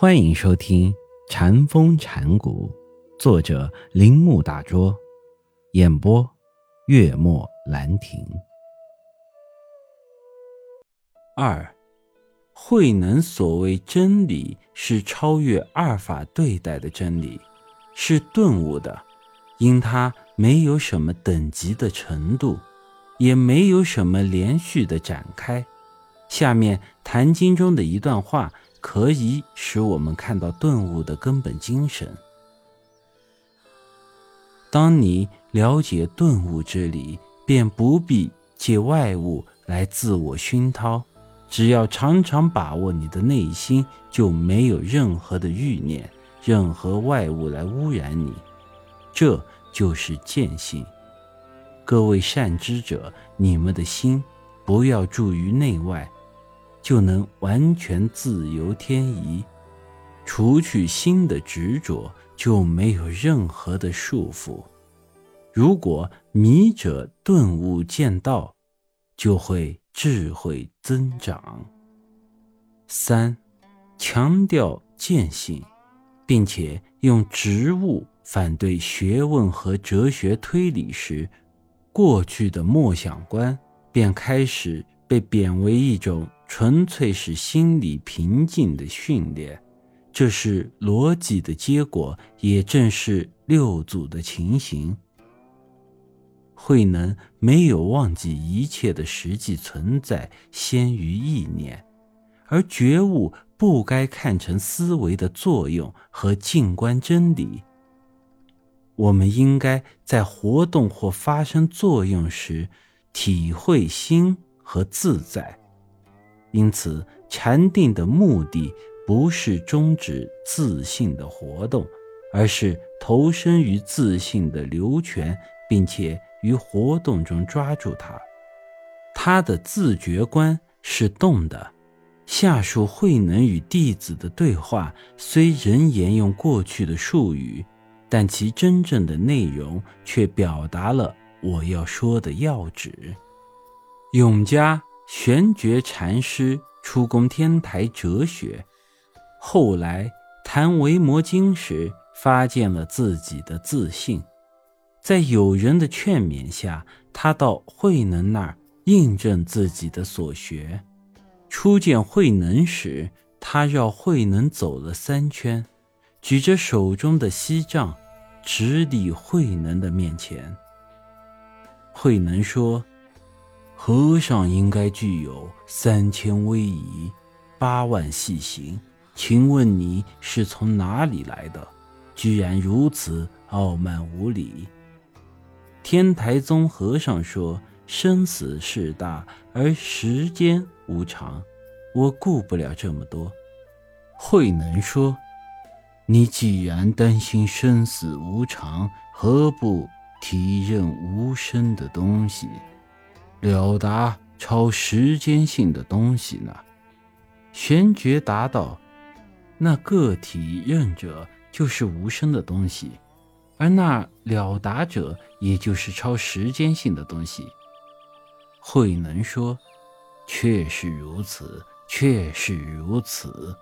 欢迎收听《禅风禅谷，作者铃木大拙，演播月末兰亭。二，慧能所谓真理，是超越二法对待的真理，是顿悟的，因它没有什么等级的程度，也没有什么连续的展开。下面《坛经》中的一段话。可以使我们看到顿悟的根本精神。当你了解顿悟之理，便不必借外物来自我熏陶，只要常常把握你的内心，就没有任何的欲念，任何外物来污染你。这就是见性。各位善知者，你们的心不要住于内外。就能完全自由天移，除去心的执着，就没有任何的束缚。如果迷者顿悟见道，就会智慧增长。三，强调见性，并且用植物反对学问和哲学推理时，过去的默想观便开始被贬为一种。纯粹是心理平静的训练，这是逻辑的结果，也正是六祖的情形。慧能没有忘记一切的实际存在先于意念，而觉悟不该看成思维的作用和静观真理。我们应该在活动或发生作用时，体会心和自在。因此，禅定的目的不是终止自信的活动，而是投身于自信的流泉，并且于活动中抓住它。他的自觉观是动的。下述慧能与弟子的对话虽仍沿用过去的术语，但其真正的内容却表达了我要说的要旨。永嘉。玄觉禅师出宫天台哲学，后来谈维摩经时，发现了自己的自信。在友人的劝勉下，他到慧能那儿印证自己的所学。初见慧能时，他绕慧能走了三圈，举着手中的锡杖，直立慧能的面前。慧能说。和尚应该具有三千威仪，八万细行。请问你是从哪里来的？居然如此傲慢无礼！天台宗和尚说：“生死事大，而时间无常，我顾不了这么多。”慧能说：“你既然担心生死无常，何不体认无声的东西？”了达超时间性的东西呢？玄觉答道：“那个体认者就是无声的东西，而那了达者也就是超时间性的东西。”慧能说：“确是如此，确是如此。”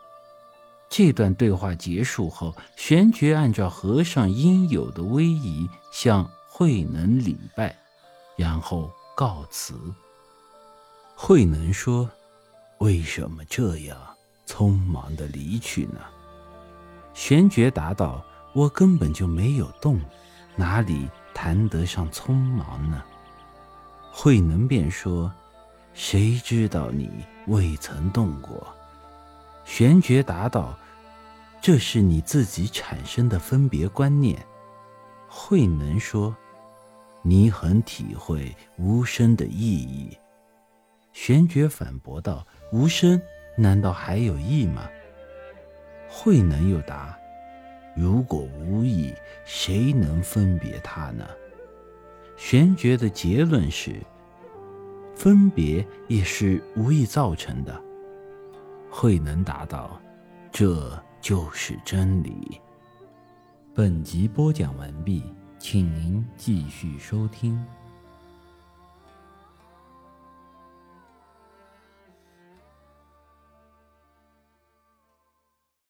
这段对话结束后，玄觉按照和尚应有的威仪向慧能礼拜，然后。告辞。慧能说：“为什么这样匆忙的离去呢？”玄觉答道：“我根本就没有动，哪里谈得上匆忙呢？”慧能便说：“谁知道你未曾动过？”玄觉答道：“这是你自己产生的分别观念。”慧能说。你很体会无声的意义，玄觉反驳道：“无声难道还有意吗？”慧能又答：“如果无意，谁能分别它呢？”玄觉的结论是：分别也是无意造成的。慧能答道：“这就是真理。”本集播讲完毕。请您继续收听。